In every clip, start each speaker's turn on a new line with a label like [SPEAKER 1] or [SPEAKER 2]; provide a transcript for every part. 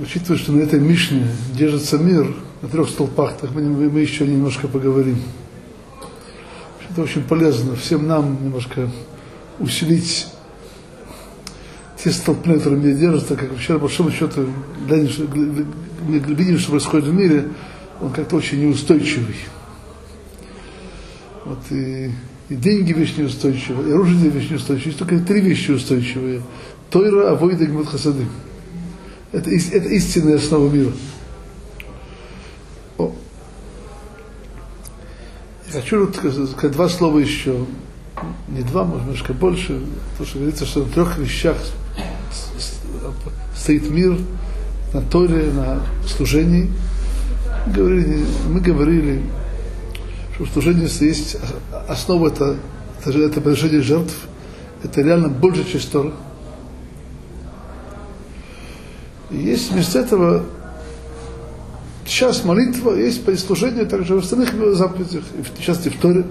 [SPEAKER 1] учитывая, что на этой Мишне держится мир на трех столпах, так мы, мы еще немножко поговорим. Это очень полезно всем нам немножко усилить те столпы, на которых меня держат, так как вчера, по большому счету, видим, что происходит в мире, он как-то очень неустойчивый. Вот и, и деньги вещь неустойчивые, и оружие вещь неустойчивые. Есть только три вещи устойчивые. Тойра, Авойда и Гмут Хасады. Это, это истинная основа мира. О. Я хочу сказать два слова еще. Не два, может, немножко больше. Потому что говорится, что на трех вещах стоит мир на Торе, на служении. Мы говорили, мы говорили что в служении есть основа это, это, это приношение жертв, это реально больше, чем Тора. И есть вместо этого сейчас молитва, есть служение также в остальных заповедях, в частности в Торе.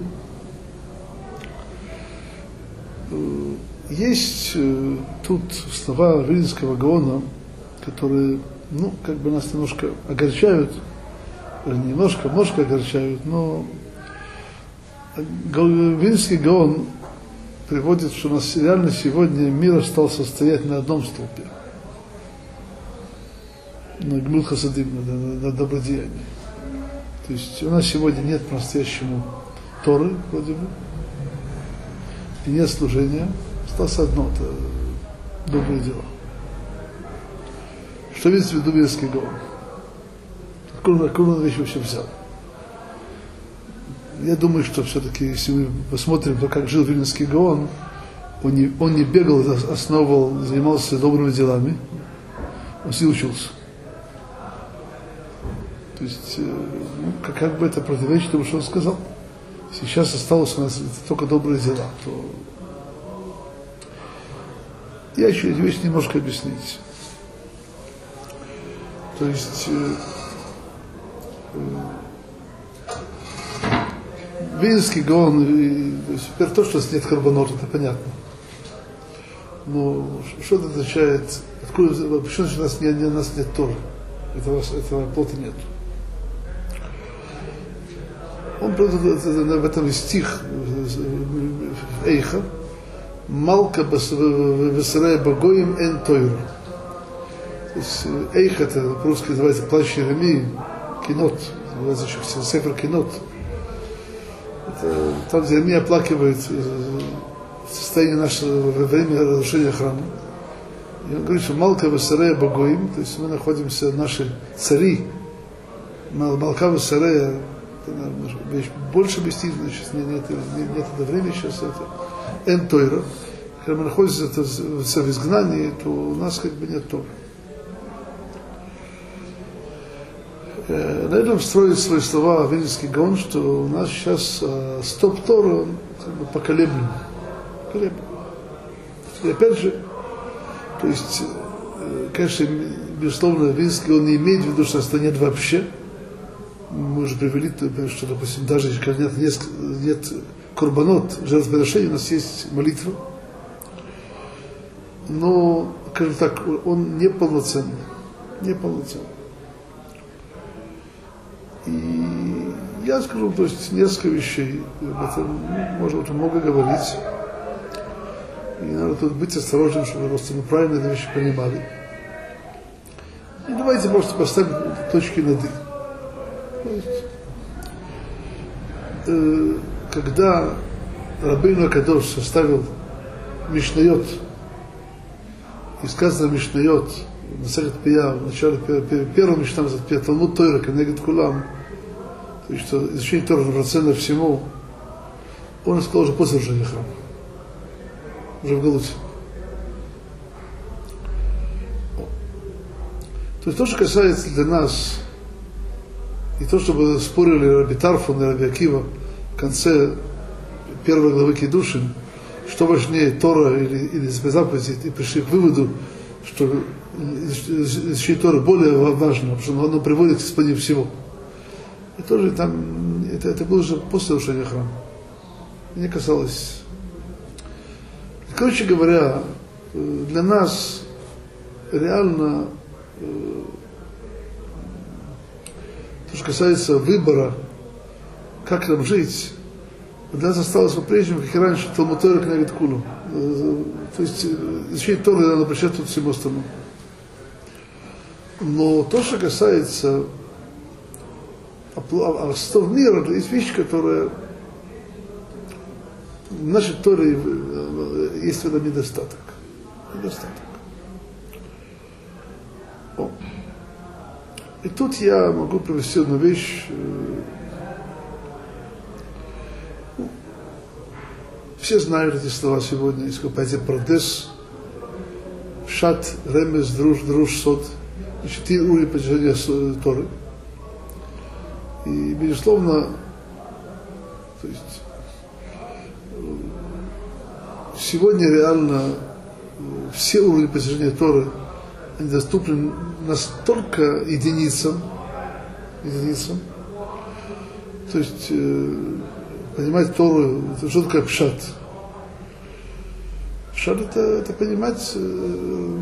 [SPEAKER 1] Есть э, тут слова Вильнинского Гаона, которые, ну, как бы нас немножко огорчают, немножко, немножко огорчают, но Вильнинский Гаон приводит, что у нас реально сегодня мир стал состоять на одном столпе. На Гмил Хасадим, на, на, на добродеянии. То есть у нас сегодня нет по-настоящему Торы, вроде бы, и нет служения. Осталось одно, это добрые дела. Что видите в виду Вильнинский Гаон? Откуда, откуда он вещь вообще взял? я думаю, что все-таки, если мы посмотрим, то как жил Вильнинский Гаон, он не, он не бегал, основывал, занимался добрыми делами, он все учился. То есть, э, ну, как, как бы это противоречит тому, что он сказал. Сейчас осталось у нас только добрые дела, то я еще эту вещь немножко объяснить. То есть, э, э, Вильнский Гаон, теперь то, что нет карбонот, это понятно. Но что это означает? Откуда, почему у нас, не, у нас нет тоже? Этого, этого плота нет. Он в этом стих Эйха, Малка Весарая Богоим Эн Тойру. Эйх это по-русски называется плащ Еремии, кинот, называется еще Сефер кинот там, где Ирмия оплакивает э, состояние нашего во время разрушения храма. И он говорит, что Малка Васарея Богоим, то есть мы находимся, наши цари, Малка Васарея, вещь больше объяснить, сейчас нет, нет, нет, нет это времени сейчас, это Эн Тойра. Когда мы находимся в изгнании, то у нас как бы нет Тора. на этом строит свои слова Вильнинский Гаон, что у нас сейчас э, стоп Тора как бы поколеблен. поколеблен. И опять же, то есть, э, конечно, безусловно, Вильнинский он не имеет в виду, что это нет вообще. Мы уже привели, что, допустим, даже если нет, нет, нет курбанот, жертвоприношений, у нас есть молитва. Но, скажем так, он неполноценный. Неполноценный. И я скажу, то есть несколько вещей, об этом можно очень много говорить. И надо тут быть осторожным, чтобы просто мы правильно эти вещи понимали. И давайте просто поставим точки над «и». Э, когда Рабейну Акадош составил Мишнайот, и сказано Мишнайот, Масахет Пия, в начале первого Мишна Пия, Талмуд Тойра, Кенегет Кулам, то есть, что изучение Тора равноценно всему, он сказал уже после разрушения храма, уже в Галуте. То есть то, что касается для нас, и то, что спорили Раби Тарфон и Раби Акива в конце первой главы Кедушин, что важнее, Тора или, или заповеди, и пришли к выводу, что изучение Тора более важно, потому что оно приводит к исполнению всего. И тоже там, это, это было уже после разрушения храма. Не касалось. Короче говоря, для нас реально То, что касается выбора, как нам жить, для нас осталось по-прежнему, как и раньше, Талмутора книга Кулу. То есть изучение Торы надо тут всему остальному. Но то, что касается обстоятельств мира, есть вещи, которые в нашей Торе есть в этом недостаток. Недостаток. И тут я могу привести одну вещь. Все знают эти слова сегодня, понятие продес, шат, ремес, друж, друж, сот. Четыре уровня постижения Торы. И, безусловно, то есть, сегодня реально все уровни постижения Торы они доступны настолько единицам, единицам. То есть э, понимать Тору, что такое пшат? Пшат это, это понимать, э,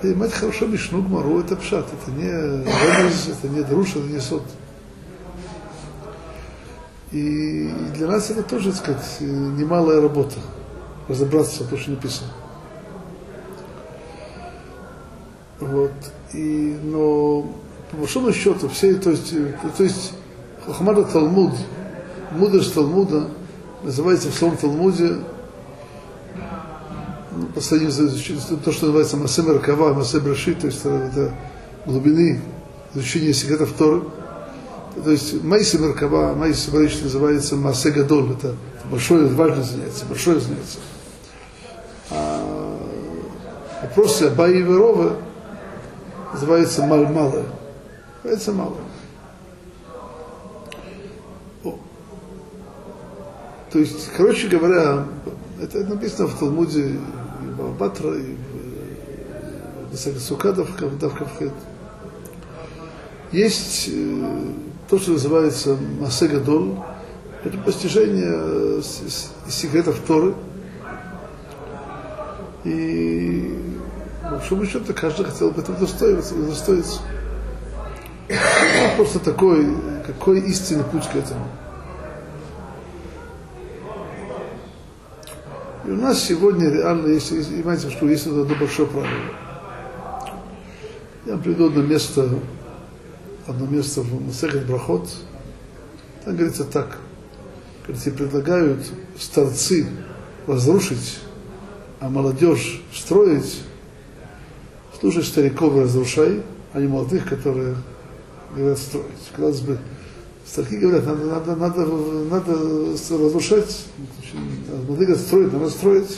[SPEAKER 1] понимать хорошо Мишну, Гмару, это пшат, это не ремез, это не друш, это не сот. И для нас это тоже, так сказать, немалая работа, разобраться в том, что написано. Вот. И, но по большому счету все, то есть, то есть Хахмада Талмуд, мудрость Талмуда называется в своем Талмуде ну, по сравнению то, что называется Масе Меркава, Масе Браши, то есть это глубины изучения секретов Торы. То есть Майси Меркава, Майси Браши называется Масе Гадоль, это большое, важное занятие, большое занятие. А вопросы Абай и Верова называется малое. Называется малое. То есть, короче говоря, это написано в Талмуде и в Батра, и в Сукадов, Кавдавкавхет. Есть э, то, что называется Масе Гадол, это постижение секретов Торы. И по большому счету каждый хотел бы этого достоиться. достоиться. просто такой, какой истинный путь к этому. И у нас сегодня реально есть, понимаете, что есть одно большое правило. Я приду одно место, одно место в Масехет Брахот, там говорится так, говорится, предлагают старцы разрушить, а молодежь строить, слушай стариков разрушай, а не молодых, которые говорят строить. Казалось бы, старики говорят, надо, надо, надо, надо разрушать, молодых строить, надо строить.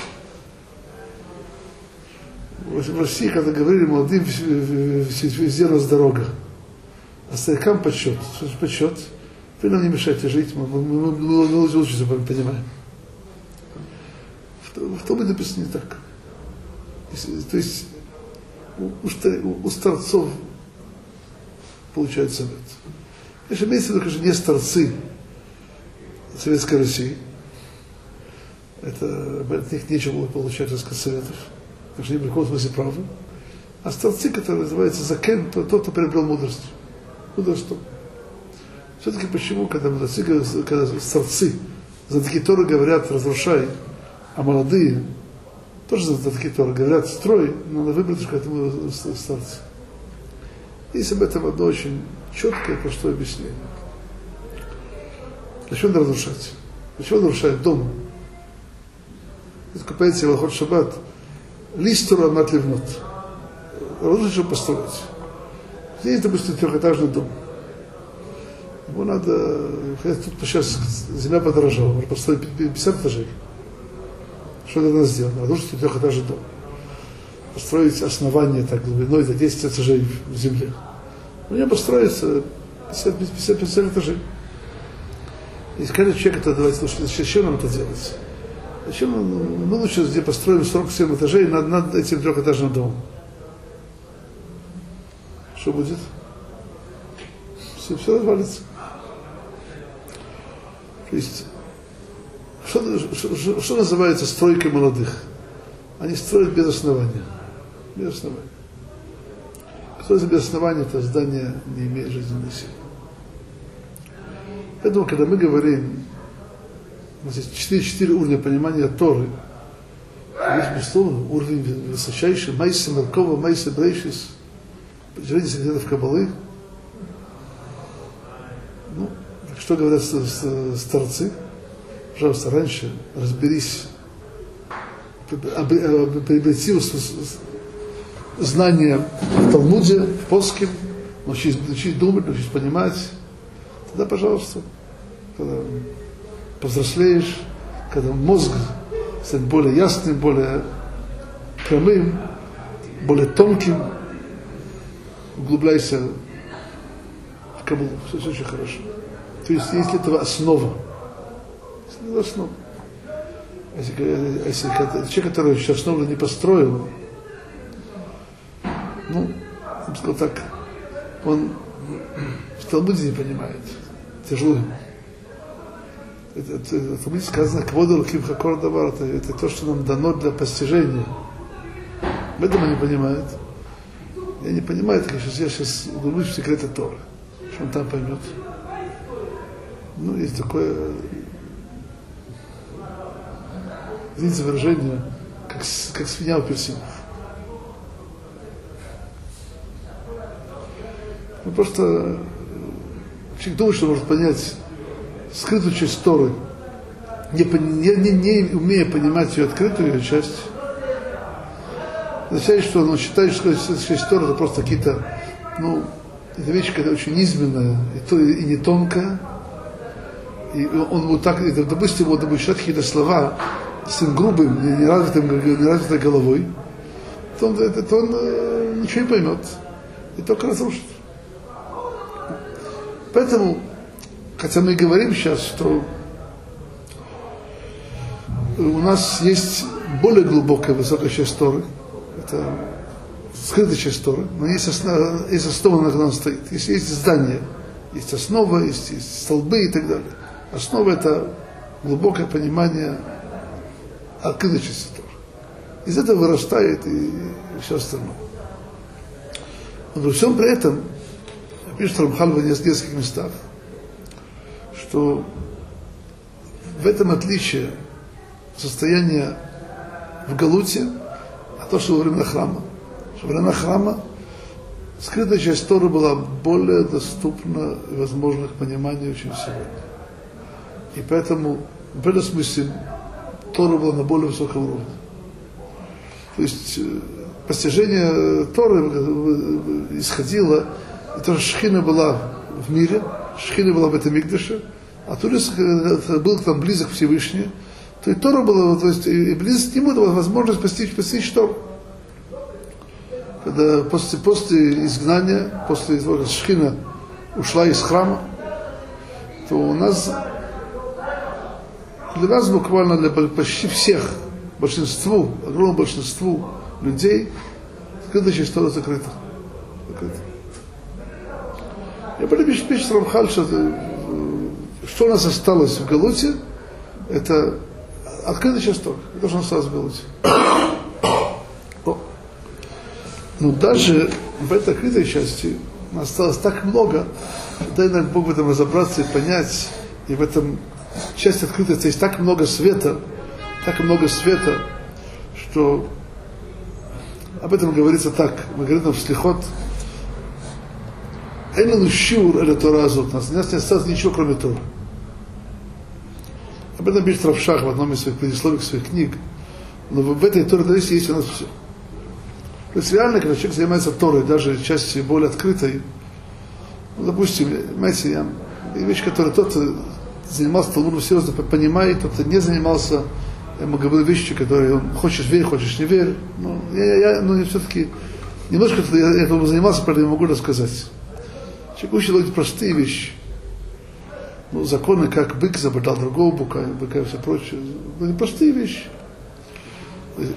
[SPEAKER 1] В России, когда говорили молодым, везде нас дорога. А старикам почет. Что же почет? Вы нам не мешайте жить, мы, мы, мы, мы, лучше учиться понимаем. В, в том и написано не так. То есть у, у, старцов получают совет. Конечно, имеется в виду, конечно, не старцы Советской России. Это, от них нечего было получать, так сказать, советов. Так что они в каком смысле правы. А старцы, которые называются закен, то тот, кто приобрел мудрость. Мудрость что? Все-таки почему, когда мудрецы, когда старцы за такие торы говорят, разрушай, а молодые тоже за такие Торы говорят, строй, надо выбрать к этому старцу. Есть об этом одно очень четкое, простое объяснение. Зачем надо разрушать? Зачем он разрушает дом? Купается Вахот Шаббат. Листура мат ливнот. Разрушить, чтобы построить. Здесь, допустим, трехэтажный дом. Ему надо, тут сейчас земля подорожала, можно построить 50 этажей. Что надо сделать? Разрушить трехэтажный дом. Построить основание так глубиной за 10 этажей в земле. У него построится 50, 50, 50 этажей. И каждый человек это давайте слушать, зачем нам это делать? Зачем мы, мы лучше где построим 47 этажей над, над этим трехэтажным домом? Что будет? Все, все развалится. То есть что, что, что называется стройкой молодых? Они строят без основания. Без основания. Строится без основания, это здание не имеет жизненной силы. Поэтому, когда мы говорим, у нас есть четыре, четыре уровня понимания Торы, есть, безусловно, уровень высочайший, Майса Меркова, Майса Брейшис, Жрение секретов Кабалы. Ну, что говорят старцы? Пожалуйста, раньше разберись, приобрети знания в Талмуде, в Поским, научись, научись думать, научись понимать. Тогда, пожалуйста, когда повзрослеешь, когда мозг станет более ясным, более прямым, более тонким, углубляйся в Кабулу. Все, все очень хорошо. То есть есть для этого основа. Это основа. Если, если человек, который еще основу не построил, ну, я сказал так, он в Талмуде не понимает. Тяжело ему. Это, это, это, это сказано, кводу луким хакор это, это то, что нам дано для постижения. В этом не понимает. Я не понимаю, так я сейчас, я сейчас углублюсь в секреты Торы. Что он там поймет. Ну, есть такое, извините выражение, как, как свинья у персинов. Ну, просто человек думает, что может понять скрытую часть Торы, не, не, не, не умея понимать ее открытую часть, означает, что он считает, что часть Торы это просто какие-то, ну, это вещь, которая очень низменная, и, то, и не тонкая, и он вот так, допустим, вот считать какие-то слова с грубым, неразвитым, неразвитой головой, то он, это, то он э, ничего не поймет, и только разрушит. Поэтому, хотя мы говорим сейчас, что у нас есть более глубокая, высокая часть Торы, это скрытая часть Торы, но есть основа, есть основа, на которой стоит. Есть, есть здание, есть основа, есть, есть столбы и так далее. Основа это глубокое понимание открытой части Торы. Из этого вырастает и, все остальное. Но при всем при этом пишет Рамхал в нескольких местах, что в этом отличие состояния в Галуте, а то, что во времена храма. Во времена храма скрытая часть Торы была более доступна и возможна к пониманию, чем сегодня. И поэтому в этом смысле Тора была на более высоком уровне. То есть э, постижение Торы э, э, исходило и то, Шхина была в мире, Шхина была в этом Мигдаше, а Турис был там близок к Всевышнему, то и Тора была, то есть и близость к нему была возможность постичь, постичь Тору. Когда после, после изгнания, после того, как Шхина ушла из храма, то у нас для нас буквально для почти всех, большинству, огромному большинству людей, скрытая часть Тора закрыта. закрыта. Я пишет Рамхаль, что, что у нас осталось в Галуте, это открытый часть Тора. Это что у нас осталось в Галуте. Но даже в этой открытой части осталось так много, дай нам Бог в этом разобраться и понять, и в этом часть открытости есть так много света, так много света, что об этом говорится так. Мы говорим в Слихот, Эйнану щур эля Тора азот. Нас не осталось ничего, кроме Тора. Об этом пишет Равшах в одном из своих предисловий своих книг. Но в этой Торе есть, есть у нас все. То есть реально, когда человек занимается Торой, даже части более открытой, ну, допустим, знаете, я, вещь, которая тот занимался Талмудом серьезно, понимает, тот не занимался, я ему говорил вещи, которые он хочешь верь, хочешь не верь. Ну, я, я, я ну, все-таки немножко я этому занимался, поэтому я могу рассказать. Человек учит делать простые вещи. Ну, законы, как бык забодал другого быка, быка и все прочее. Ну, простые вещи.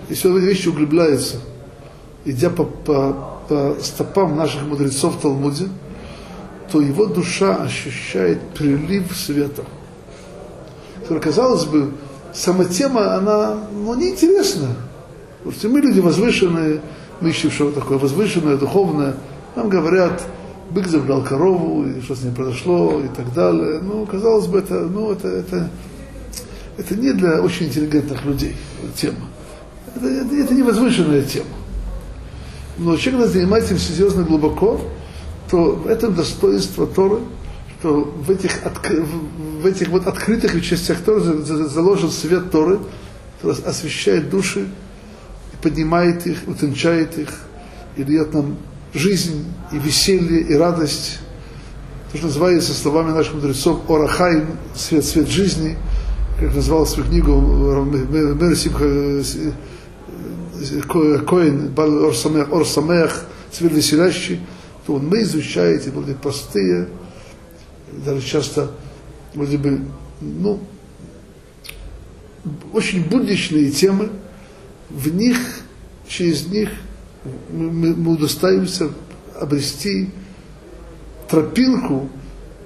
[SPEAKER 1] Если он в эти вещи углубляется, идя по, по, по стопам наших мудрецов в Талмуде, то его душа ощущает прилив света. Который, казалось бы, сама тема, она ну, неинтересна. Потому что мы люди возвышенные, мы ищем что-то такое возвышенное, духовное. Нам говорят, бык забрал корову, и что с ним произошло, и так далее. Ну, казалось бы, это, ну, это, это, это не для очень интеллигентных людей тема. Это, это, это не возвышенная тема. Но человек, когда занимается этим серьезно глубоко, то в этом достоинство Торы, что в этих, в этих вот открытых частях Торы заложен свет Торы, который освещает души, и поднимает их, утончает их, и дает нам жизнь, и веселье, и радость. То, что называется словами наших мудрецов Орахайм, свет, свет жизни, как назвал свою книгу Мерсим Коин, Ор Самех, цвет веселящий, то он мы изучаете вроде простые, даже часто вроде бы, ну, очень будничные темы, в них, через них мы, мы удостаиваемся обрести тропинку,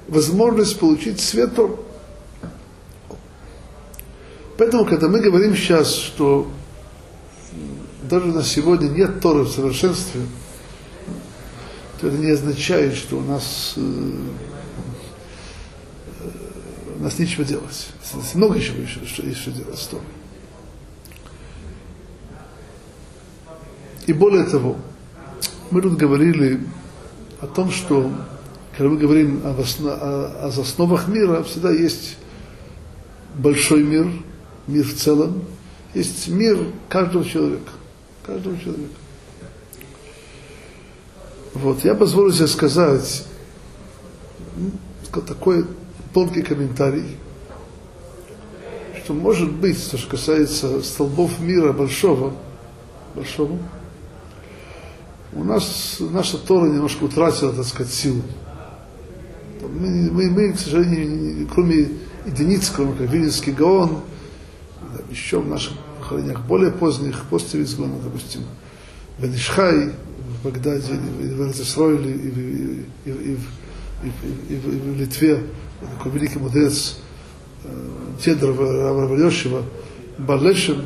[SPEAKER 1] возможность получить свет Поэтому, когда мы говорим сейчас, что даже на сегодня нет Торы в совершенстве, то это не означает, что у нас, э, у нас нечего делать. Много еще что, что делать Торой. И более того, мы тут говорили о том, что когда мы говорим о, основ, о, о основах мира, всегда есть большой мир, мир в целом, есть мир каждого человека. Каждого человека. Вот, я позволю себе сказать такой тонкий комментарий, что может быть, то, что касается столбов мира большого, большого, у нас наша Тора немножко утратила, так сказать, силу. Мы, мы, мы к сожалению, кроме единиц, кроме как Вильнинский Гаон, еще в наших похоронениях более поздних, после Визгона, допустим, Бенишхай в Багдаде, в Эрцесройле, и, и, и, и, и, и, в Литве, такой великий мудрец Тедров Равлешева, Балешин,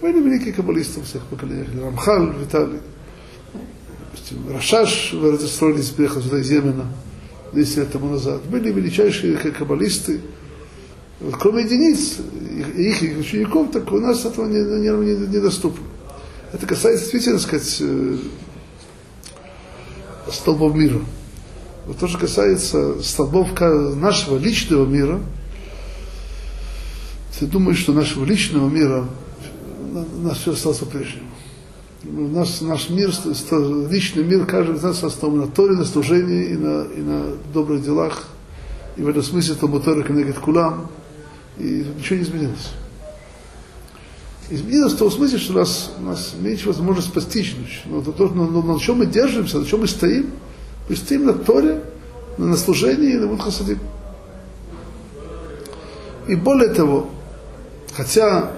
[SPEAKER 1] были великие каббалисты всех поколениях, Рамхаль, Виталий, допустим, Рашаш Эрцесройле приехал сюда из Йемена 200 лет тому назад. Были величайшие каббалисты, кроме единиц, их, их учеников, так у нас этого недоступно. Не, не, не доступно. Это касается действительно, сказать, э, столбов мира. Вот то, что касается столбов нашего личного мира, ты думаешь, что нашего личного мира у нас все осталось по-прежнему. Наш, наш мир, личный мир, каждый из нас основан на Торе, на служении и на, и на добрых делах. И в этом смысле Талмуд Тора Кенегет Кулам. И ничего не изменилось изменилось в том смысле, что у нас, у нас меньше возможность постичь. Но, но, но, но на чем мы держимся, на чем мы стоим? Мы стоим на Торе, на служении и на Мудхасадим. И более того, хотя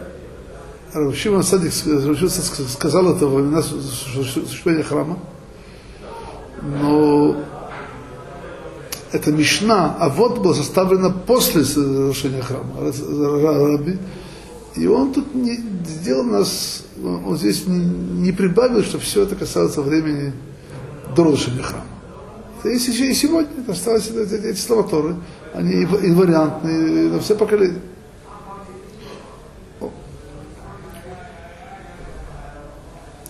[SPEAKER 1] Равшиман Садик сказал это во времена существования храма, но эта Мишна, а вот была составлена после разрушения храма. Раби, и он тут не сделал нас, он здесь не прибавил, что все это касается времени до разрушения храма. Это есть и сегодня, это осталось эти, эти слова Торы, они инвариантные на все поколения.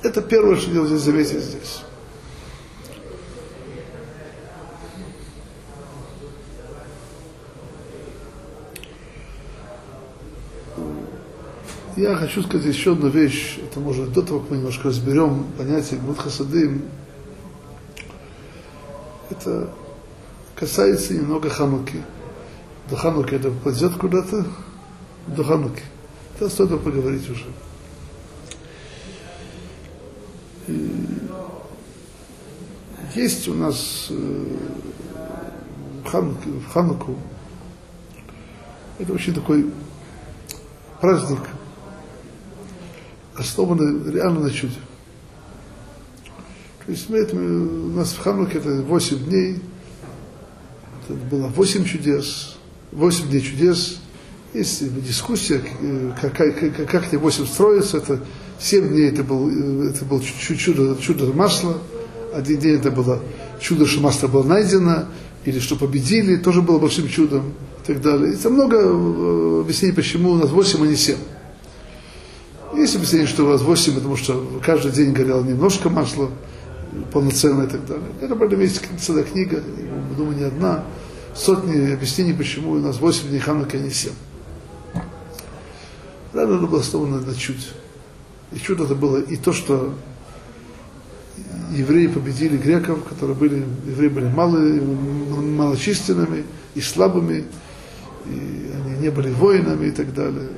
[SPEAKER 1] Это первое, что я здесь заметить здесь. Я хочу сказать еще одну вещь, это может до того, как мы немножко разберем понятие Гмут Хасадым. Это касается немного Хануки. До Хануки это пойдет куда-то? До Хануки. Это стоит поговорить уже. И есть у нас э, Хануки, в Хануку, это очень такой праздник – основаны реально на чуде. Это, у нас в Хануке это 8 дней, это было 8 чудес, 8 дней чудес, есть дискуссия, как, как, как эти 8 строятся, это 7 дней это был, это был чудо, чудо масла, Один день это было чудо, что масло было найдено, или что победили, тоже было большим чудом и так далее. Это много э, объяснений, почему у нас 8, а не 7. Есть объяснение, что у нас 8, потому что каждый день горело немножко масла, полноценное и так далее. Это, правда, есть целая книга, думаю, не одна, сотни объяснений, почему у нас 8 дней Хануки, а не 7. Рано было благословено на чудо. И чудо это было и то, что евреи победили греков, которые были, евреи были малые, малочисленными и слабыми, и они не были воинами и так далее.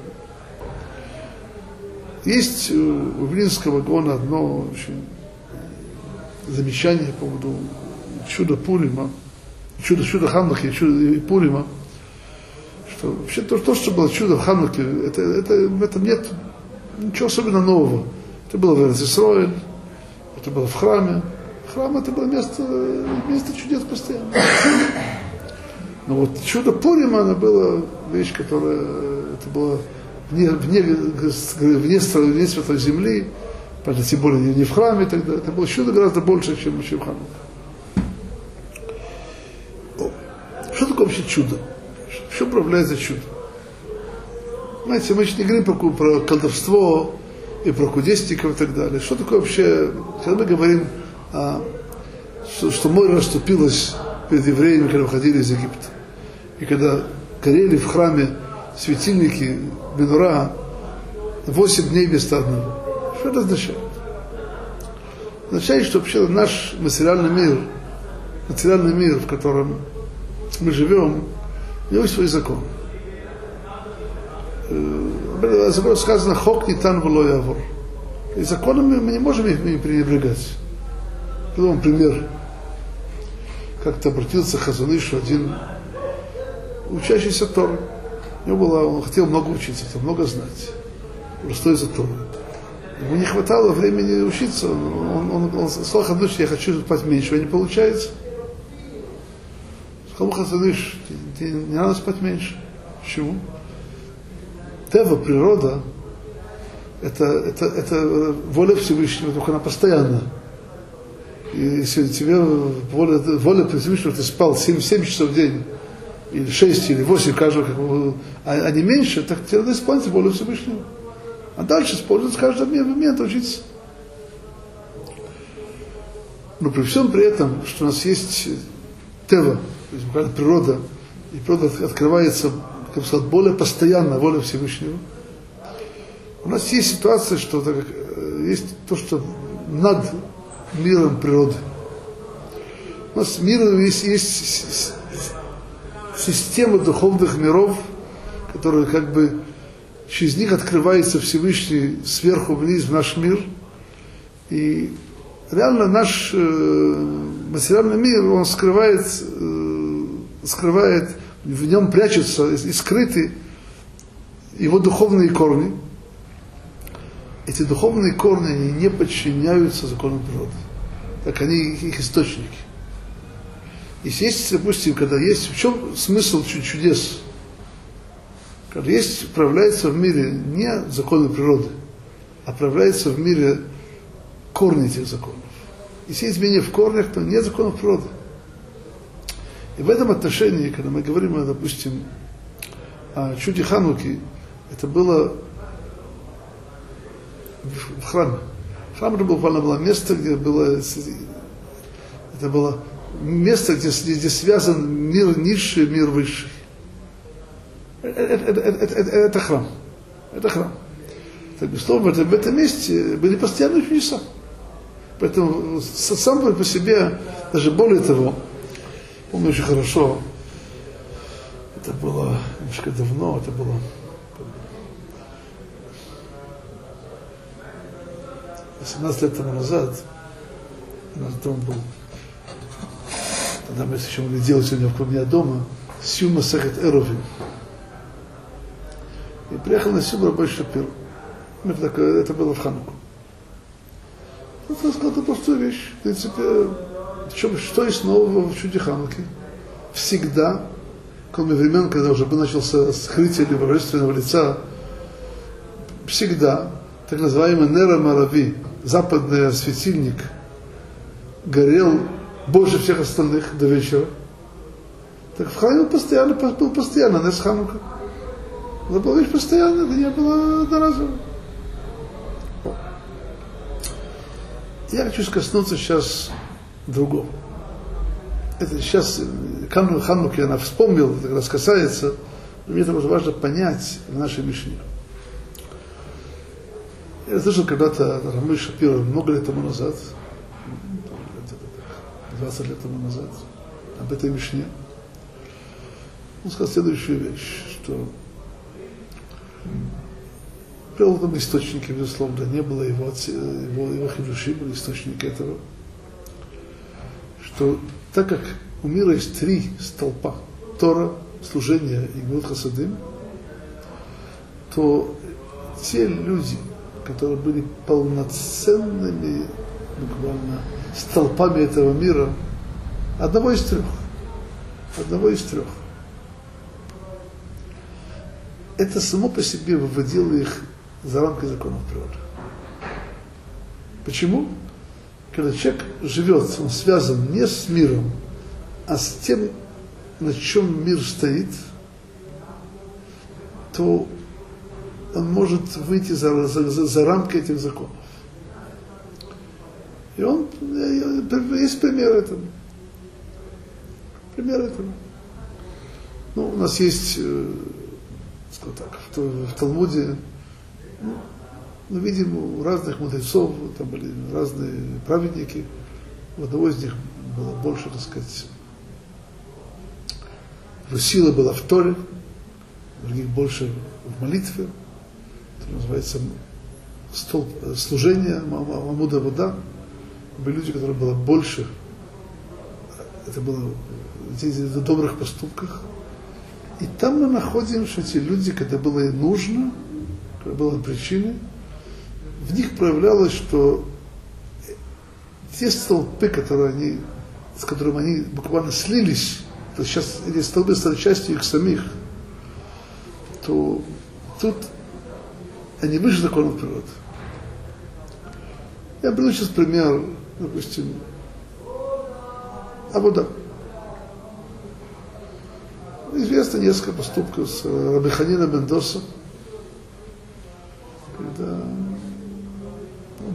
[SPEAKER 1] Есть у Блинского гона одно очень замечание по поводу чуда Пурима, чудо, чудо Ханухи, чудо Пурима, что вообще то, то, что было чудо в Хануке, это, это, в этом нет ничего особенно нового. Это было в Израиль, это было в храме. Храм это было место, место чудес постоянно. Но вот чудо Пурима, оно было вещь, которая, это было вне, вне, вне, вне святой земли, правда, тем более не в храме тогда, это было чудо гораздо больше, чем, чем храме. Что такое вообще чудо? Что управляется чудо? Знаете, мы еще не говорим про, про колдовство и про кудесников и так далее. Что такое вообще, когда мы говорим, а, что, что море расступилось перед евреями, когда выходили из Египта. И когда горели в храме светильники Бенура 8 дней без одного. Что это означает? Означает, что вообще наш материальный мир, материальный мир, в котором мы живем, у него есть свой закон. Забор сказано, хок не тан явор. И законами мы не можем их пренебрегать. Потом пример. Как-то обратился Хазанышу один учащийся Торы. У него было, он хотел много учиться, хотел много знать. Простой за Торы. Ему не хватало времени учиться. Он, он, он сказал Хазаныш, я хочу спать меньше, а не получается. Сказал Хазаныш, не надо спать меньше. Почему? Тева, природа, это, это, это воля Всевышнего, только она постоянна. И если тебе воля, воля Всевышнего, ты спал 7, 7 часов в день, или 6, или 8, каждого, а, а не меньше, так тебе надо исполнить волю Всевышнего. А дальше использовать каждый момент, учиться. Но при всем при этом, что у нас есть тева, то есть природа, и природа открывается как бы сказать, более постоянная воля Всевышнего. У нас есть ситуация, что так, э, есть то, что над миром природы. У нас мир есть, есть система духовных миров, которые как бы через них открывается Всевышний сверху вниз в наш мир. И реально наш э, материальный мир, он скрывает, э, скрывает в нем прячутся и скрыты его духовные корни. Эти духовные корни, они не подчиняются законам природы. Так они их источники. Если есть, допустим, когда есть, в чем смысл чудес? Есть, проявляется в мире не законы природы, а проявляется в мире корни этих законов. Если есть изменения в корнях, то нет законов природы. И в этом отношении, когда мы говорим, допустим, о чуде Хануки, это было в храме. Храм это буквально было место, где было, это было место, где, где связан мир низший, мир высший. Это, храм. Это храм. Так, безусловно, в этом месте были постоянные чудеса. Поэтому сам по себе, даже более того, Помню очень хорошо, это было немножко давно, это было 18 лет тому назад, дом был, тогда мы еще могли делать у меня дома, Сюма Сахет Эрови. Приехал на Сюма рабочий Шапир. Это, это было в Хануку. Он сказал, простую вещь. В принципе, что, что есть нового в чуде Хануки? Всегда, кроме времен, когда уже начался скрытие божественного лица, всегда так называемый Нера Марави, западный светильник, горел больше всех остальных до вечера. Так в храме постоянно, был постоянно Нес Ханука. Это была вещь постоянно, это не было одноразово. Я хочу коснуться сейчас другого. Это сейчас Хану, Хануки она вспомнил, это как раз касается, мне это важно понять в нашей Мишне. Я слышал когда-то Рамы Шапира много лет тому назад, 20 лет тому назад, об этой Мишне. Он сказал следующую вещь, что привел там источники, безусловно, не было его, его, его хидуши, были источники этого, что так как у мира есть три столпа, Тора, служение и Гмут Хасадым, то те люди, которые были полноценными буквально столпами этого мира, одного из трех, одного из трех, это само по себе выводило их за рамки законов природы. Почему? Когда человек живет, он связан не с миром, а с тем, на чем мир стоит, то он может выйти за, за, за, за рамки этих законов. И он, есть пример этому. Пример этому. Ну, у нас есть, скажем так, в, в Талмуде, ну, мы видим у разных мудрецов, там были разные праведники, у одного из них было больше, так сказать, сила была в Торе, у других больше в молитве, это называется столб служения, Мамуда Вода. Были люди, которые было больше, это было в добрых поступках. И там мы находим, что эти люди, когда было и нужно, когда было причины, в них проявлялось, что те столпы, которые они, с которыми они буквально слились, то сейчас эти столбы стали частью их самих, то тут они выше законов природы. Я беру сейчас пример, допустим, Абуда. Известно несколько поступков с Рабиханина Мендоса, когда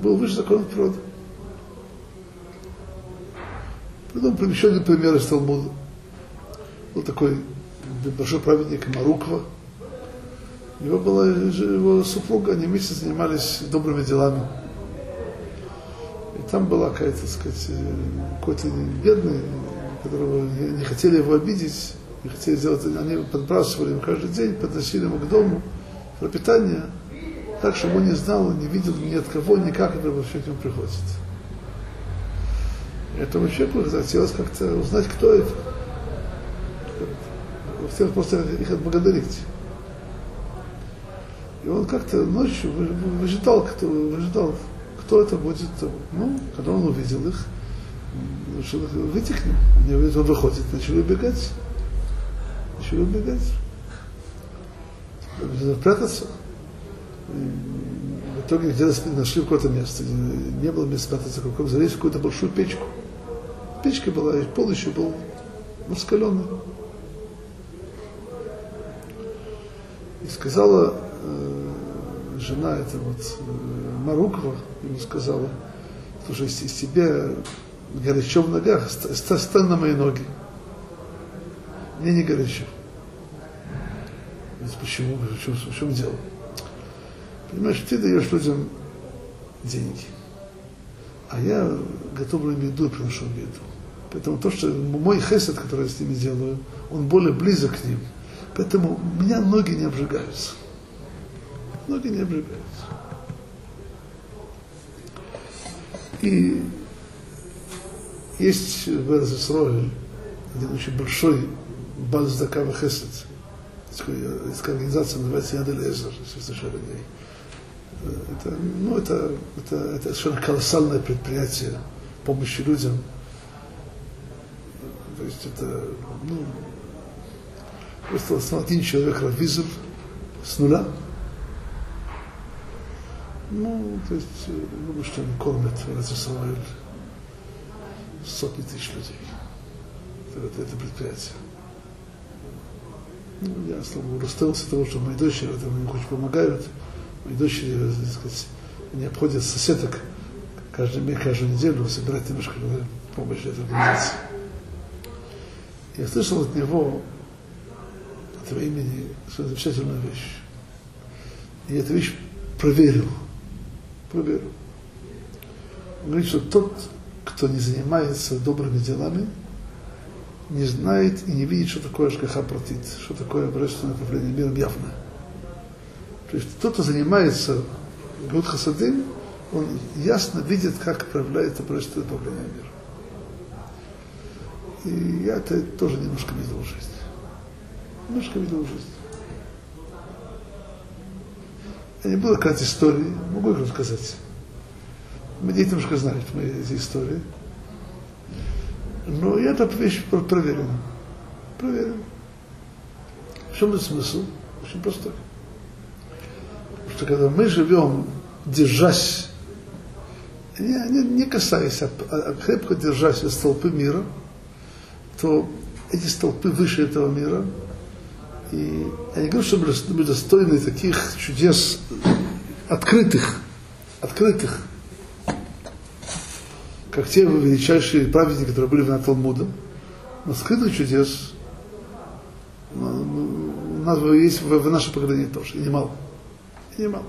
[SPEAKER 1] был выше законов природы. Потом еще один пример из Талмуда. Был такой большой праведник Маруква. Его была его супруга, они вместе занимались добрыми делами. И там была какая-то, сказать, какой-то бедный, которого не хотели его обидеть, не хотели сделать, они подбрасывали ему каждый день, подносили ему к дому пропитание, так, чтобы он не знал, не видел ни от кого, никак это вообще к нему приходит. Этому человеку захотелось как-то узнать, кто это. Хотелось просто их отблагодарить. И он как-то ночью выжидал, кто, выжидал, кто это будет. Ну, когда он увидел их, решил выйти к ним. Они он выходит, начали убегать. Начали убегать. Прятаться. И в итоге где-то нашли какое-то место, где не было места спрятаться, как залезть в какую-то большую печку. Печка была, и пол еще был раскаленный. И сказала э, жена эта вот э, Марукова, ему сказала, слушай, из тебя горячо в ногах, стань на мои ноги. Мне не горячо. Почему? В чем, в чем дело? Понимаешь, ты даешь людям деньги, а я готовлю еду и приношу еду. Поэтому то, что мой хесед, который я с ними делаю, он более близок к ним. Поэтому у меня ноги не обжигаются. Ноги не обжигаются. И есть в Эрзесройль один очень большой баз Дакава Хесед. Такая организация называется Яд Элезер, если слышали о ней. Это, ну, это, это, это совершенно колоссальное предприятие помощи людям. То есть это, ну, просто основал один человек равизор с нуля. Ну, то есть, думаю, что они кормят Израиль. сотни тысяч людей. Это, это предприятие. Я, слава богу, расстроился того, что мои дочери этому мне очень помогают. Мои дочери, так сказать, они обходят соседок каждый месяц, каждую неделю, собирать немножко помощь для этой организации. Я слышал от него, от этого имени, замечательную вещь. И эту вещь проверил. Проверил. Он говорит, что тот, кто не занимается добрыми делами, не знает и не видит, что такое Ашгаха протит, что такое божественное направление миром явно. То есть тот, кто занимается Гуд Хасадым, он ясно видит, как проявляется божественное направление мира. И я это тоже немножко видел в жизни. Немножко видел в жизни. Я не буду рассказать истории, могу их рассказать. Мы дети немножко знают мои эти истории. Но я эта вещь проверена. Проверена. В чем этот смысл? Очень простой. Потому что когда мы живем, держась, не, не, не касаясь, а, а крепко держась за столпы мира, то эти столпы выше этого мира, и я не говорю, что мы достойны таких чудес открытых, открытых, как те величайшие праведники, которые были в Талмуда, но скрытых чудес у нас есть в, в нашем поколении тоже, и немало. И немало.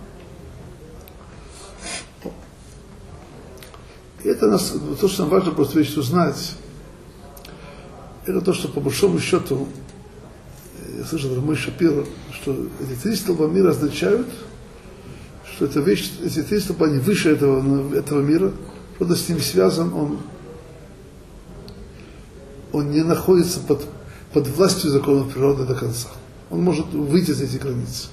[SPEAKER 1] И это нас, то, что нам важно просто вещь узнать, это то, что по большому счету, я слышал Рамы Шапира, что эти три столба мира означают, что эта вещь, эти три столба, они выше этого, этого мира, кто-то с ним связан, он, он не находится под, под властью законов природы до конца. Он может выйти за эти границы.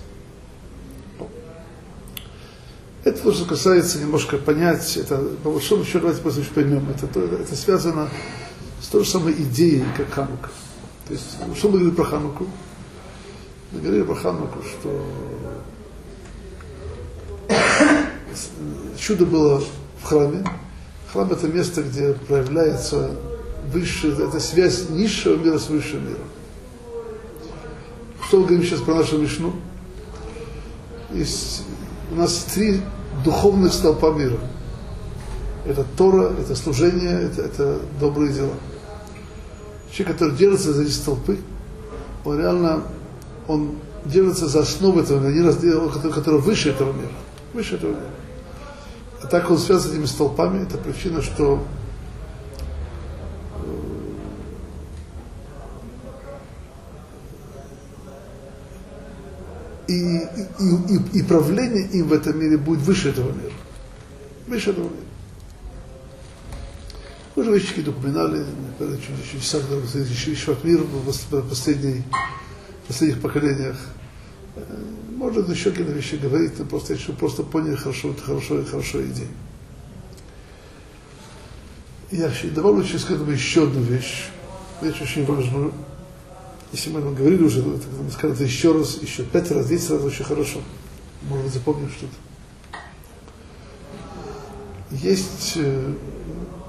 [SPEAKER 1] Это то, что касается немножко понять, это по большому счету, давайте просто поймем, это, это связано с той же самой идеей, как Ханука. То есть, что мы говорили про Хануку? Мы говорили про Хануку, что чудо было в храме, Храм это место, где проявляется высшая, это связь низшего мира с высшим миром. Что мы говорим сейчас про нашу Мишну? Есть у нас три духовных столпа мира. Это Тора, это служение, это, это добрые дела. Человек, который держится за эти столпы, он реально, он держится за основу этого мира, который выше этого мира. Выше этого мира. А так он связан с этими столпами, это причина, что и, и, и, и правление им в этом мире будет выше этого мира. Выше этого мира. Мы уже вещи упоминали, чудеса, которые еще, от мира в последних поколениях. Можно еще какие-то вещи говорить, но просто еще просто поняли хорошо, хорошо, хорошо идею. Я добавлю через к этому еще одну вещь, вещь очень важную. Если мы вам говорили уже, это еще раз, еще пять раз, десять раз очень хорошо. Может быть, запомним что-то. Есть э,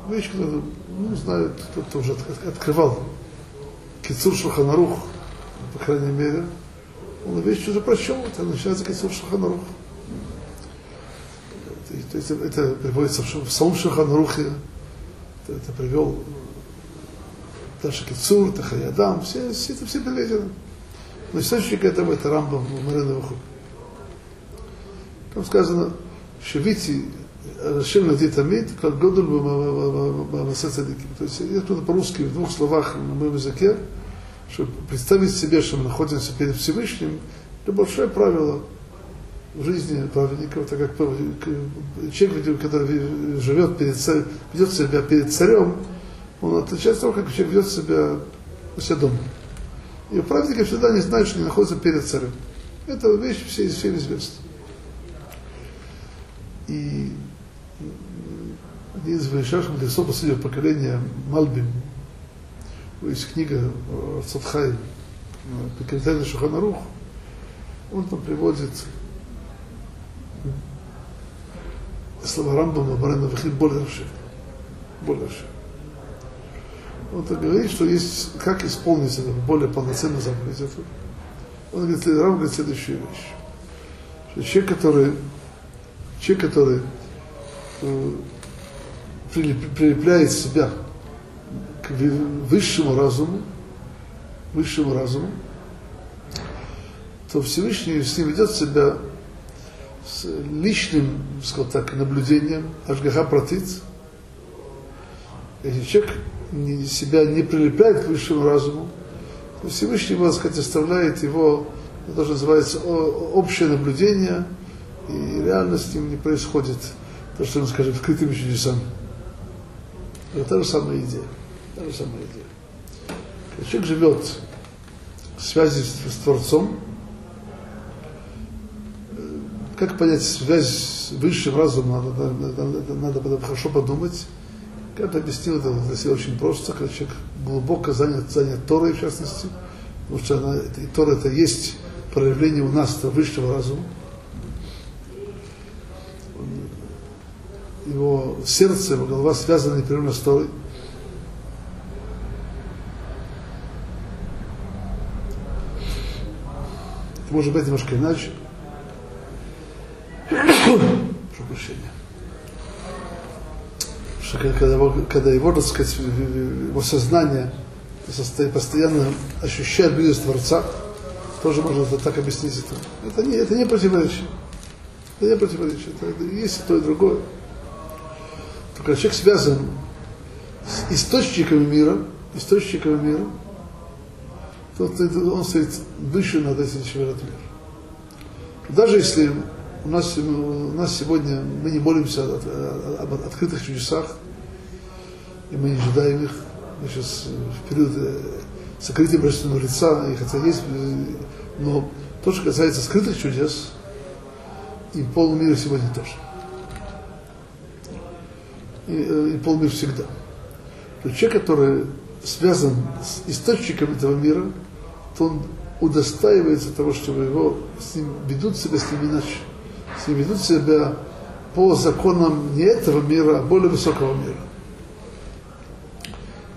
[SPEAKER 1] вещь, которую ну, знают, кто-то уже открывал. Кицур Шуханарух, по крайней мере, он вещь уже прочел, это начинается Кицур Шуханарух. То есть это приводится в Псалом Шуханарухе, это, это привел Таша Кицур, Тахаядам, все, все это все приведено. Но источник этого это Рамбам в Марина Там сказано, Шевити Рашим Нади Тамид, как Годуль Бамаса Цадиким. То есть тут по-русски в двух словах на моем языке, чтобы представить себе, что мы находимся перед Всевышним, это большое правило в жизни праведников, так как человек, который живет перед царем, ведет себя перед царем, он отличается от того, как человек ведет себя у себя дома. И праведники всегда не знают, что они находятся перед царем. Это вещь все, всем известна. И один из величайших мудрецов последнего поколения, Мальбим, есть книга Цадхай, Пекритайна Шуханарух, он там приводит слова Рамбама, Барена Вахид, более Больше. он так говорит, что есть, как исполнить это более полноценно заповедь. Он говорит, Рам говорит следующую вещь. Что человек, который, человек, который э, прилепляет себя к высшему разуму, высшему разуму, то Всевышний с ним ведет себя с личным, скажем так, наблюдением, Ашгаха протит. Если человек себя не прилепляет к высшему разуму, то Всевышний, можно сказать, оставляет его, это тоже называется общее наблюдение, и реально с ним не происходит то, что он скажет, открытыми чудесами. Это та же самая идея. Та же самая идея. Человек живет в связи с, с Творцом, как понять связь с высшим разумом, надо, надо, надо, надо хорошо подумать. Как-то объяснил это для себя очень просто, когда человек глубоко занят, занят Торой, в частности, потому что она, и Тора это есть проявление у нас высшего разума. Его сердце, его голова связаны непрерывно с Торой. Может быть немножко иначе. Прошу прощения. Что когда его, когда его, так сказать, его сознание постоянно ощущает близость Творца, тоже можно это так объяснить это. Это не, это не противоречие. Это не противоречие. Это, это есть и то, и другое. Только человек связан с источниками мира, источниками мира, то он стоит выше над этим, чем этот мир. Даже если у нас, у нас сегодня мы не молимся об открытых чудесах, и мы не ожидаем их. Мы сейчас в период э, сокрытия божественного лица, и хотя есть, э, но то, что касается скрытых чудес, и полмира сегодня тоже. И, э, и полмир всегда. То человек, который связан с источником этого мира, то он удостаивается того, чтобы его с ним ведут себя с ним иначе все ведут себя по законам не этого мира, а более высокого мира.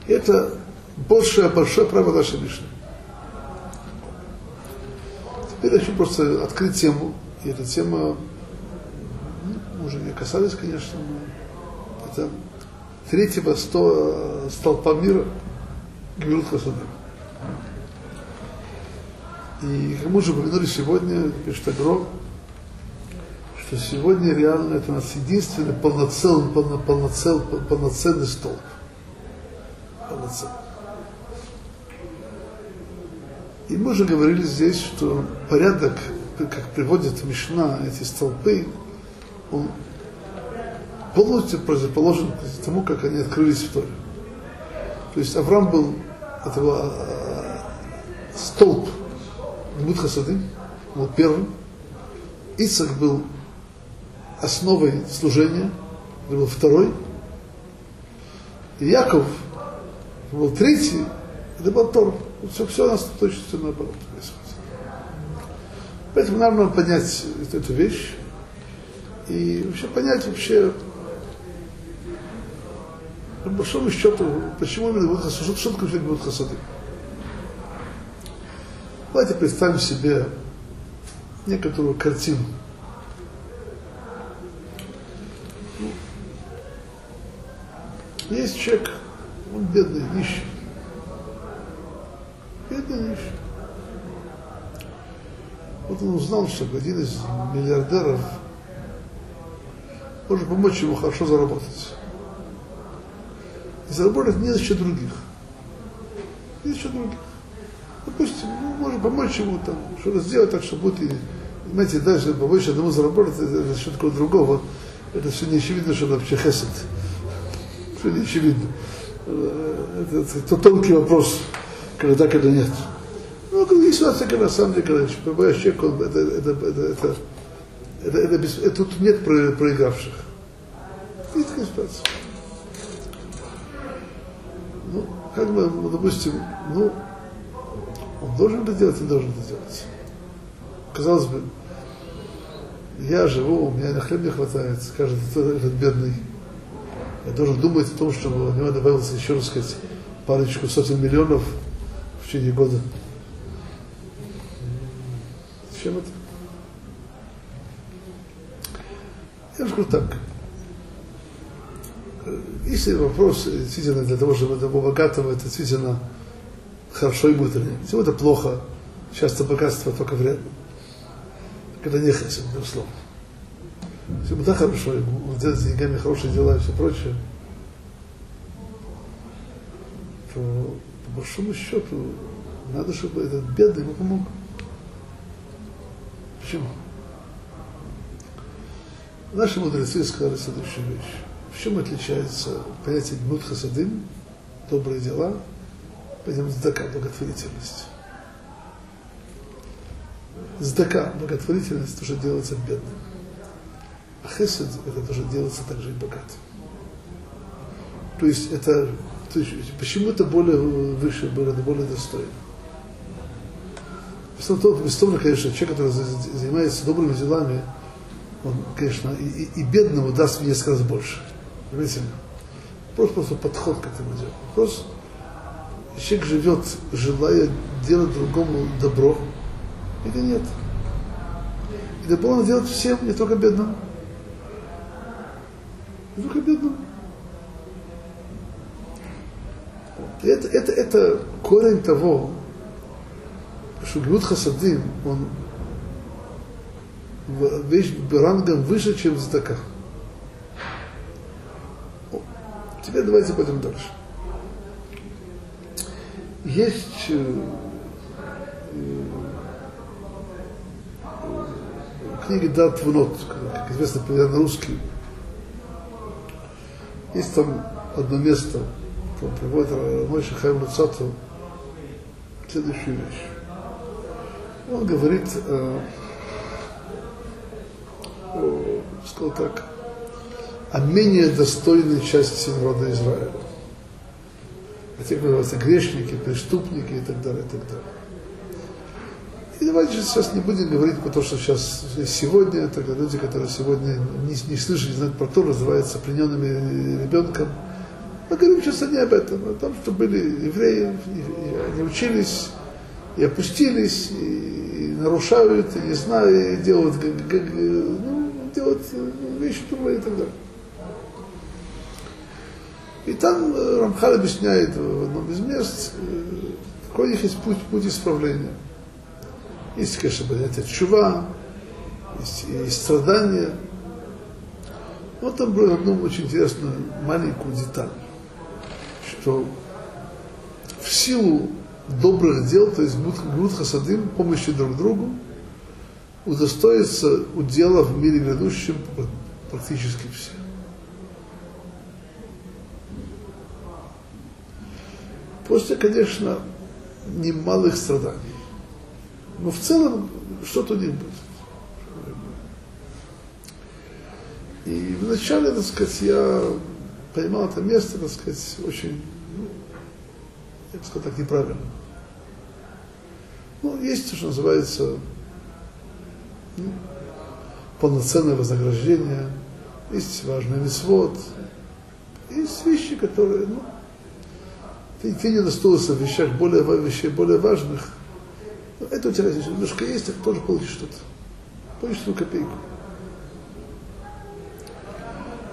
[SPEAKER 1] И это большее, большое право нашей Мишны. Теперь хочу просто открыть тему. И эта тема, ну, уже не касались, конечно, но это третьего сто, столпа мира Гвилут Хасадым. И как мы уже упомянули сегодня, пишет Агро, что сегодня реально это у нас единственный полноценный, полно, полноценный, полноценный столб. Полноценный. И мы уже говорили здесь, что порядок, как приводит Мишна, эти столпы, он полностью противоположен тому, как они открылись в Торе. То есть Авраам был, это был а, столб Мудхасады, был первым, Ицак был основой служения, это был второй. И Яков был третий, это был Тор. Все, все у нас точно все наоборот происходит. Поэтому нам надо понять эту вещь и вообще понять вообще, по большому счету, почему именно будет хасады, что такое будет хасады. Давайте представим себе некоторую картину. Есть человек, он бедный, нищий. Бедный, нищий. Вот он узнал, что один из миллиардеров может помочь ему хорошо заработать. И заработать не за счет других. Не за счет других. Допустим, ну, может помочь ему там, что-то сделать так, чтобы будет, понимаете, даже помочь одному заработать за счет кого-то другого, это все не очевидно, что это вообще хесед что не очевидно. Это, это, это тонкий вопрос, когда, когда нет. Ну, есть ситуация, когда на самом деле, когда прибываешь человек, он, это, это, это, это, это, это, без, это, тут нет про, проигравших. Есть такая ситуация. Ну, как бы, ну, допустим, ну, он должен это делать, не должен это делать. Казалось бы, я живу, у меня на хлеб не хватает, скажет этот, бедный я должен думать о том, чтобы у него добавился, еще раз сказать, парочку сотен миллионов в течение года. Зачем это? Я скажу так. Если вопрос действительно для того, чтобы этого богатого, это действительно хорошо это нет. Всего это плохо. Часто богатство только вредно. Это не хесед, безусловно. Если ему так хорошо, делать с деньгами хорошие дела и все прочее, то по большому счету надо, чтобы этот бедный ему помог. Почему? Наши мудрецы сказали следующую вещь. В чем отличается понятие хасадым, добрые дела, понятие здака, благотворительность. Здака, благотворительность, тоже делается бедным. А хесед, это тоже делается также и богатым. То есть это, то есть, почему это более выше, более, более достойно? Безусловно, конечно, человек, который занимается добрыми делами, он, конечно, и, и, и бедному даст мне несколько раз больше. Понимаете? Просто, просто подход к этому делу. Просто человек живет, желая делать другому добро, или нет. И добро он делает всем, не только бедным. Не только бедным. Это, это, это корень того, что Гмут Хасадим, он вещь рангом выше, чем Задака. Теперь давайте пойдем дальше. Есть э, э, книги Дат Внот, как известно, на русский. Есть там одно место, там приводит мой Шахайм Луцату следующую вещь. Он говорит, э, сказал так, о менее достойной части народа Израиля. О тех, кто называются грешники, преступники и так далее, и так далее. И давайте сейчас не будем говорить про то, что сейчас сегодня, это люди, которые сегодня не, не слышали, не знают про то, называются плененными ребенком. Мы говорим сейчас не об этом, а о том, что были евреи, и они учились, и опустились, и, и нарушают, и не знаю, и делают, ну, делают вещи тупые и так далее. И там э, Рамхал объясняет в одном из мест, э, какой у них есть путь, путь исправления. Есть, конечно, понятие чува, есть, есть страдания. Вот там было одну очень интересную маленькую деталь, что в силу добрых дел, то есть Гуд Хасадим, помощи друг другу, удостоится удела в мире грядущем практически все. После, конечно, немалых страданий. Но в целом что-то не будет. И вначале, так сказать, я поймал это место, так сказать, очень, ну, я бы сказал так, неправильно. Ну, есть то, что называется ну, полноценное вознаграждение, есть важный мисвод, есть вещи, которые, ну, не удостоился в вещах более, вещей более важных, но это у тебя немножко есть, так тоже получишь что-то. Получишь свою копейку.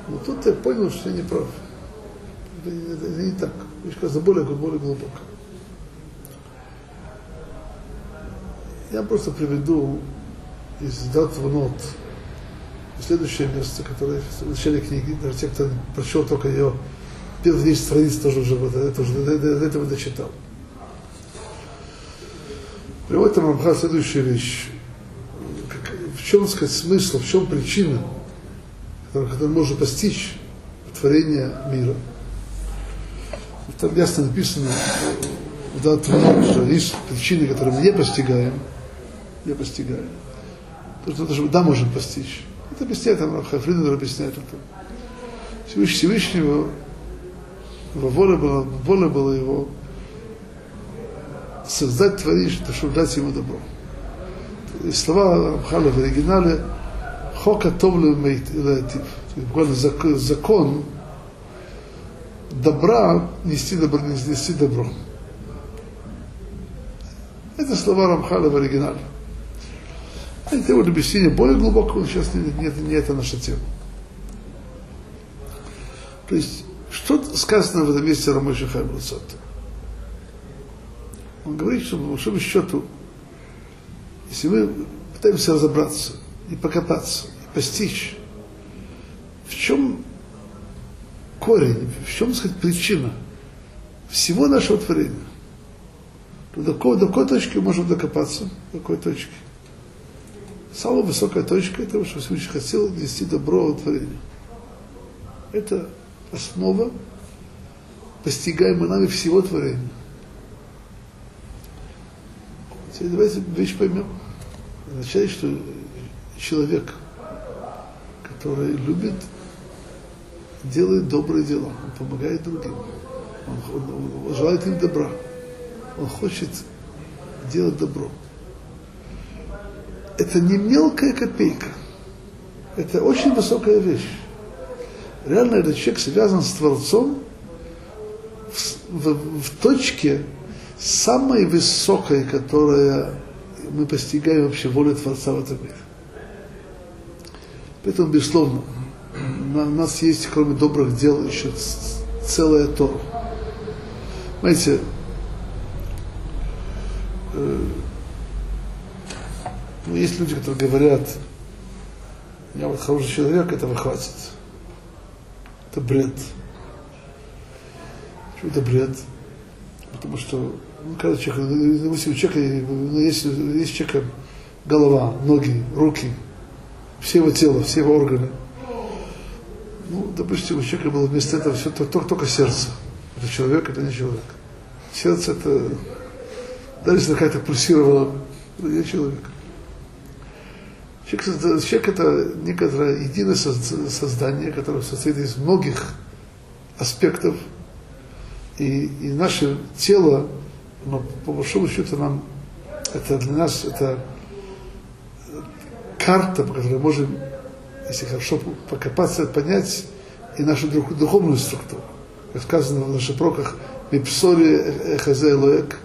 [SPEAKER 1] Но тут я понял, что я не прав. Это, не так. Вещь кажется более, более глубоко. Я просто приведу из дат в нот следующее место, которое в начале книги, даже те, кто прочел только ее первые 10 страниц тоже уже вот, это, уже, до, до этого дочитал. Приводит там Рамха следующую вещь. В чем, сказать, смысл, в чем причина, которую, можно постичь творение мира. Там ясно написано, да, что есть причины, которые мы не постигаем, не постигаем. То, что даже да, можем постичь. Это объясняет там Хафридер объясняет это. Всевышнего воля была, воля была его создать, творить, чтобы дать ему добро. И слова Рамхала в оригинале Хока Товле Мейтив. Буквально закон добра нести добро, нести добро. Это слова Рамхала в оригинале. А это вот объяснение более глубокое, сейчас не, не, не это наша тема. То есть, что сказано в этом месте Рамоши Хайбуцата? Он говорит, что по большому счету, если мы пытаемся разобраться и покопаться, и постичь, в чем корень, в чем, так сказать, причина всего нашего творения, то до какой, до какой точки можем докопаться, до какой точки. Самая высокая точка – это что Всевышний хотел нести добро в. Это основа, постигаемая нами всего творения. Теперь давайте вещь поймем. Означает, что человек, который любит, делает добрые дела, он помогает другим, он, он, он желает им добра, он хочет делать добро. Это не мелкая копейка, это очень высокая вещь. Реально этот человек связан с Творцом в, в, в точке самой высокой, которая мы постигаем вообще волю Творца в этом мире. Поэтому, безусловно, у нас есть, кроме добрых дел, еще целая Тора. Знаете, э, ну, есть люди, которые говорят, я вот хороший человек, этого хватит. Это бред. Почему это бред? Потому что, ну, когда человек, допустим, у человека, ну, есть, у человека голова, ноги, руки, все его тело, все его органы. Ну, допустим, у человека было вместо этого все только, только сердце. Это человек, это не человек. Сердце это, даже если какая-то пульсировала, это не человек. Человек, человек это некоторое единое создание, которое состоит из многих аспектов. И, и наше тело, но по большому счету нам, это для нас это карта, по которой можем, если хорошо покопаться, понять и нашу духовную структуру. Как сказано в наших пророках, «Мипсори эхазе лоек»,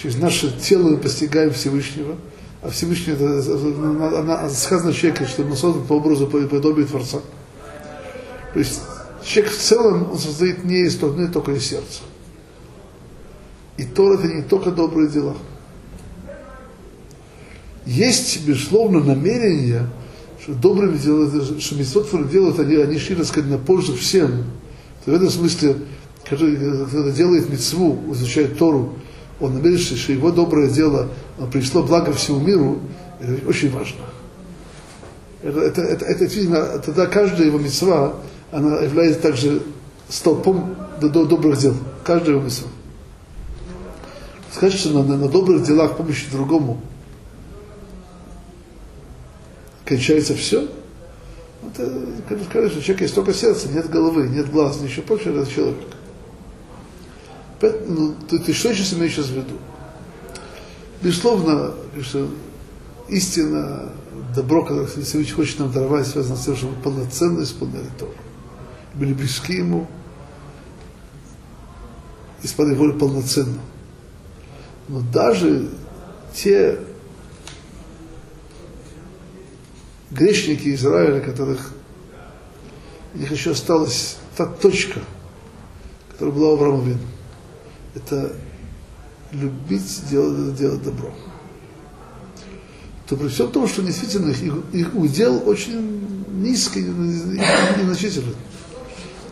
[SPEAKER 1] через наше тело мы постигаем Всевышнего – Всевышний, это, она, сказано человеке, что он создан по образу, по подобию Творца. То есть человек в целом, он состоит не из одной только из сердца. И Тор это не только добрые дела. Есть, безусловно, намерение, что добрыми делают, что митцвот делают, они, они шли, так сказать, на пользу всем. То в этом смысле, когда, когда делает митцву, изучает Тору, он намерен, что его доброе дело пришло благо всему миру, это очень важно. Это, это, это, это видно, тогда каждая его мецва, она является также столпом до, до добрых дел. Каждая его мецва. Сказать, что на, на добрых делах помощи другому кончается все, это, когда скажешь, что человек есть только сердце, нет головы, нет глаз, ничего прочего, это человек. Ну, ты, ты что сейчас имеешь в виду? Безусловно, что истина, добро, которое Всевышний хочет нам даровать, связано с тем, чтобы полноценно исполняли Тору. Были близки Ему, исполняли волю полноценно. Но даже те грешники Израиля, которых у них еще осталась та точка, которая была у Авраама это любить делать, делать добро. То при всем том, что действительно их, их удел очень низкий и незначительный.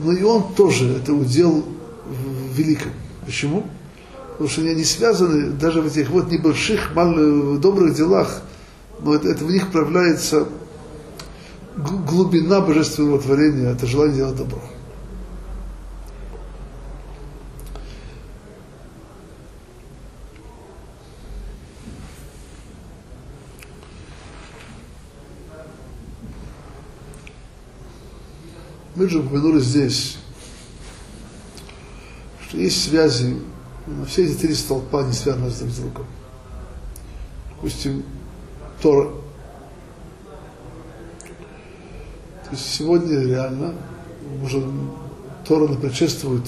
[SPEAKER 1] Но и он тоже, это удел великом. Почему? Потому что они не связаны даже в этих вот небольших, малых, добрых делах, но это, это в них проявляется глубина божественного творения, это желание делать добро. Мы же упомянули здесь, что есть связи, но все эти три столпа не связаны друг с другом. Допустим, Тора. То есть сегодня реально уже Тора предшествует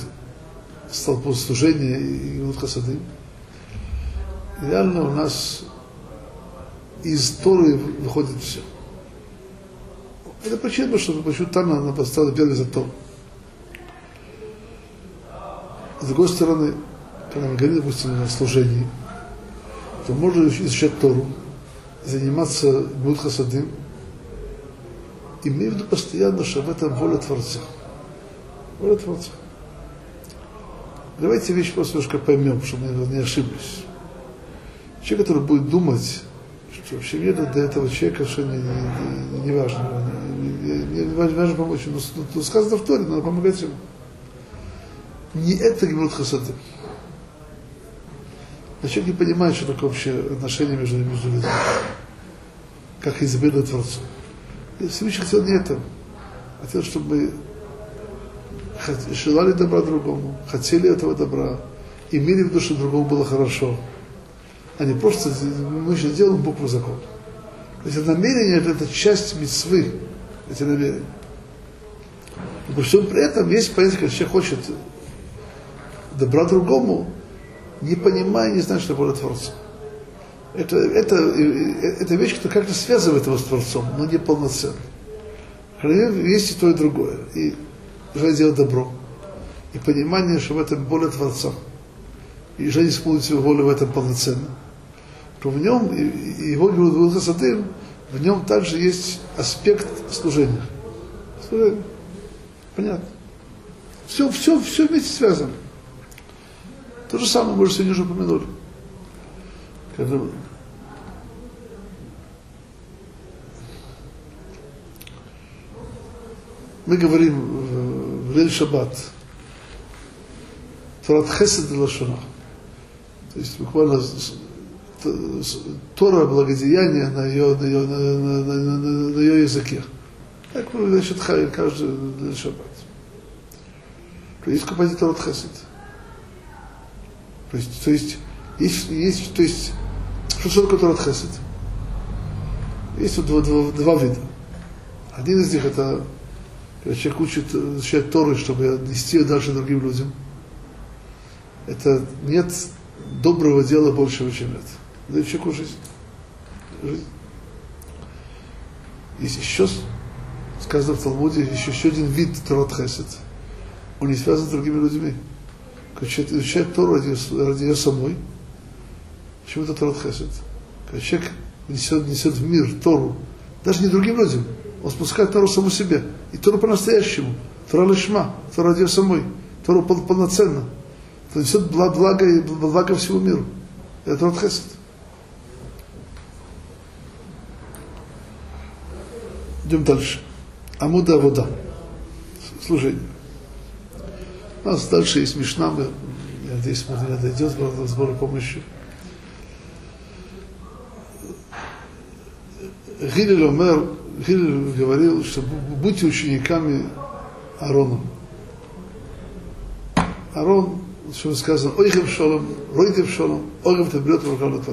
[SPEAKER 1] столпу служения и Гмут Хасады. Реально у нас из Торы выходит все. Это причина, что почему там она поставила первый за Тору. С другой стороны, когда мы говорим, допустим, о служении, то можно изучать Тору, заниматься Будхасадым, имея в виду постоянно, что в этом воля Творца. Воля Творца. Давайте вещь просто немножко поймем, чтобы мы не ошиблись. Человек, который будет думать, что вообще нет для этого человека совершенно не, не, не важно, важно помочь. Но, но сказано в Торе, надо помогать ему. Не это Гемрут Хасады. А человек не понимает, что такое вообще отношение между, между людьми. Как изобилие Творцу. И Всевышний хотел не это. Хотел, чтобы мы желали добра другому, хотели этого добра, имели в что другому было хорошо. А не просто мы сейчас делаем букву закона. То есть намерение это часть мецвы, эти намерения. Но при всем при этом есть понятие, когда человек хочет добра другому, не понимая, не зная, что такое Творца. Это, это, это вещь, которая как-то связывает его с Творцом, но не полноценно. Есть и то, и другое. И желание делать добро. И понимание, что в этом более Творца. И желание исполнить его волю в этом полноценно. То в нем, и его Гилхасадым, в нем также есть аспект служения. Служение. Понятно. Все, все, все вместе связано. То же самое мы уже сегодня уже упомянули. Когда мы говорим в Лель Шаббат, Торат Хесед и Лашона. То есть буквально Тора благодеяния на ее, на ее, на, на, на, на, на ее языке. Так мы, значит, каждый Лель Шаббат. То есть композитор Торат Хесед. То есть, то есть, есть, есть, то есть, что такое Торат Хесед? Есть вот два, два, два вида. Один из них это, когда человек учит, изучает Торы, чтобы нести ее дальше другим людям. Это нет доброго дела большего, чем это. Человеку жизнь. жизнь. Есть еще, сказано в Талмуде, еще, еще один вид Торат Хесед. Он не связан с другими людьми человек изучает Тору ради, ради ее самой. Почему это Торат Хесед? Когда человек несет, несет в мир Тору, даже не другим людям, он спускает Тору саму себе. И Тору по-настоящему. Тора лишма, Тора ради ее самой. Тору пол, полноценно. Это несет благо, благо всему миру. Это Торат Хесед. Идем дальше. Амуда вода. Служение. У нас дальше есть Мишна, мы, я надеюсь, мы не дойдет в сбору помощи. Гилель Омер, Гилель говорил, что будьте учениками Аарона. Аарон, что сказано, ойхев шолом, ройдев шолом, ойхев табрет рукав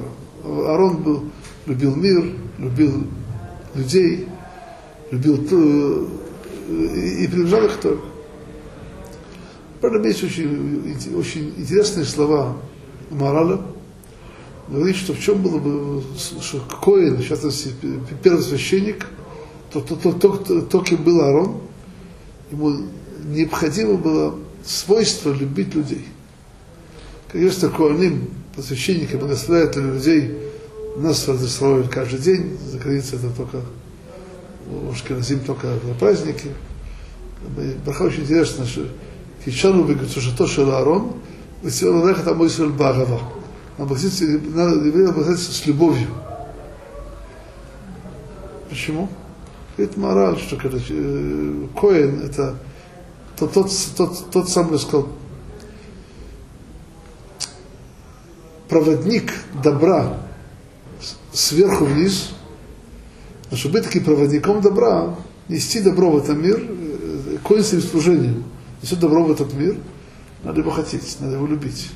[SPEAKER 1] Аарон был, любил мир, любил людей, любил и приближал их Торе. Правда, есть очень, очень интересные слова Морала. Говорит, что в чем было бы, что Коин, в частности, первый священник, то, то, то, то, то, кем был Арон, ему необходимо было свойство любить людей. Конечно, Коаним, священники, благословляют людей, нас разрешают каждый день, за границей это только у Шкиназим только на праздники. Браха очень интересно, что Кичану бекцушато шел Аарон, весел лехат амо Исраэль баарава. Обратиться, надо евреям обратиться с любовью. Почему? Говорит мораль, что когда э, Коэн это тот, тот, тот, тот самый, сказал, проводник добра сверху вниз, но чтобы быть таким проводником добра, нести добро в этом мир, э, коин своим служением – несет добро в этот мир, надо его хотеть, надо его любить.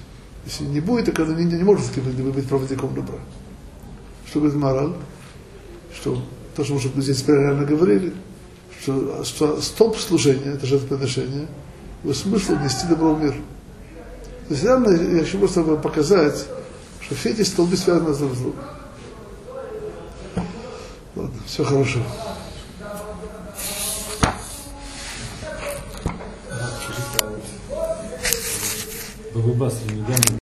[SPEAKER 1] Если не будет, так это не, не может быть проводником добра. Что говорит мораль? Что то, что мы здесь реально говорили, что, что столб служения, это жертвоприношение, его смысл нести добро в мир. То есть я хочу просто показать, что все эти столбы связаны друг с другом. Ладно, все хорошо.
[SPEAKER 2] Бабы Басри недавно